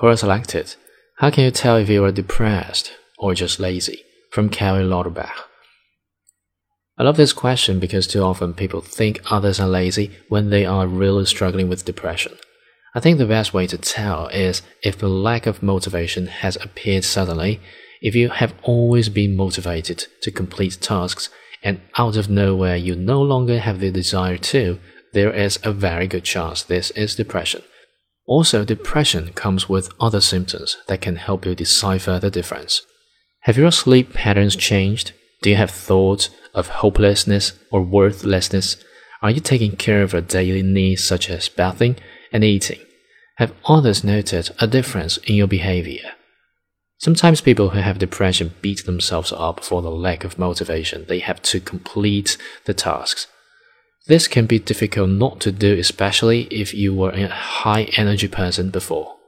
Quora selected How can you tell if you are depressed or just lazy? from Kelly Lauterbach. I love this question because too often people think others are lazy when they are really struggling with depression. I think the best way to tell is if the lack of motivation has appeared suddenly, if you have always been motivated to complete tasks and out of nowhere you no longer have the desire to, there is a very good chance this is depression. Also, depression comes with other symptoms that can help you decipher the difference. Have your sleep patterns changed? Do you have thoughts of hopelessness or worthlessness? Are you taking care of your daily needs such as bathing and eating? Have others noted a difference in your behavior? Sometimes people who have depression beat themselves up for the lack of motivation they have to complete the tasks. This can be difficult not to do, especially if you were a high energy person before.